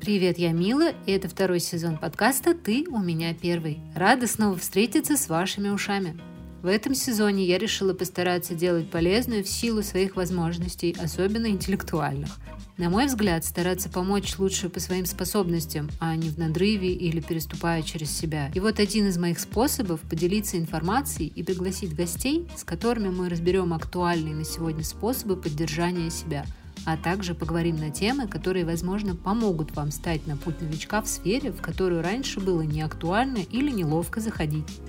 Привет, я Мила, и это второй сезон подкаста «Ты у меня первый». Рада снова встретиться с вашими ушами. В этом сезоне я решила постараться делать полезную в силу своих возможностей, особенно интеллектуальных. На мой взгляд, стараться помочь лучше по своим способностям, а не в надрыве или переступая через себя. И вот один из моих способов поделиться информацией и пригласить гостей, с которыми мы разберем актуальные на сегодня способы поддержания себя – а также поговорим на темы, которые, возможно, помогут вам стать на путь новичка в сфере, в которую раньше было неактуально или неловко заходить.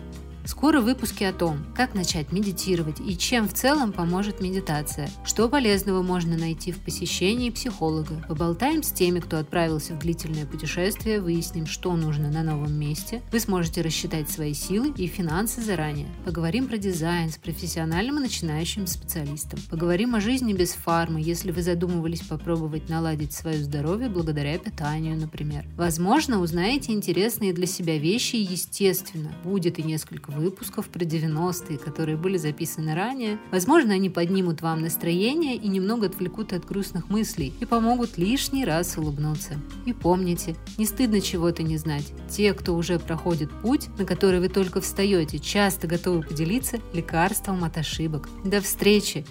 Скоро выпуски о том, как начать медитировать и чем в целом поможет медитация, что полезного можно найти в посещении психолога. Поболтаем с теми, кто отправился в длительное путешествие, выясним, что нужно на новом месте. Вы сможете рассчитать свои силы и финансы заранее. Поговорим про дизайн с профессиональным и начинающим специалистом. Поговорим о жизни без фармы, если вы задумывались попробовать наладить свое здоровье благодаря питанию, например. Возможно, узнаете интересные для себя вещи естественно, будет и несколько выпусков про 90-е, которые были записаны ранее. Возможно, они поднимут вам настроение и немного отвлекут от грустных мыслей и помогут лишний раз улыбнуться. И помните, не стыдно чего-то не знать. Те, кто уже проходит путь, на который вы только встаете, часто готовы поделиться лекарством от ошибок. До встречи!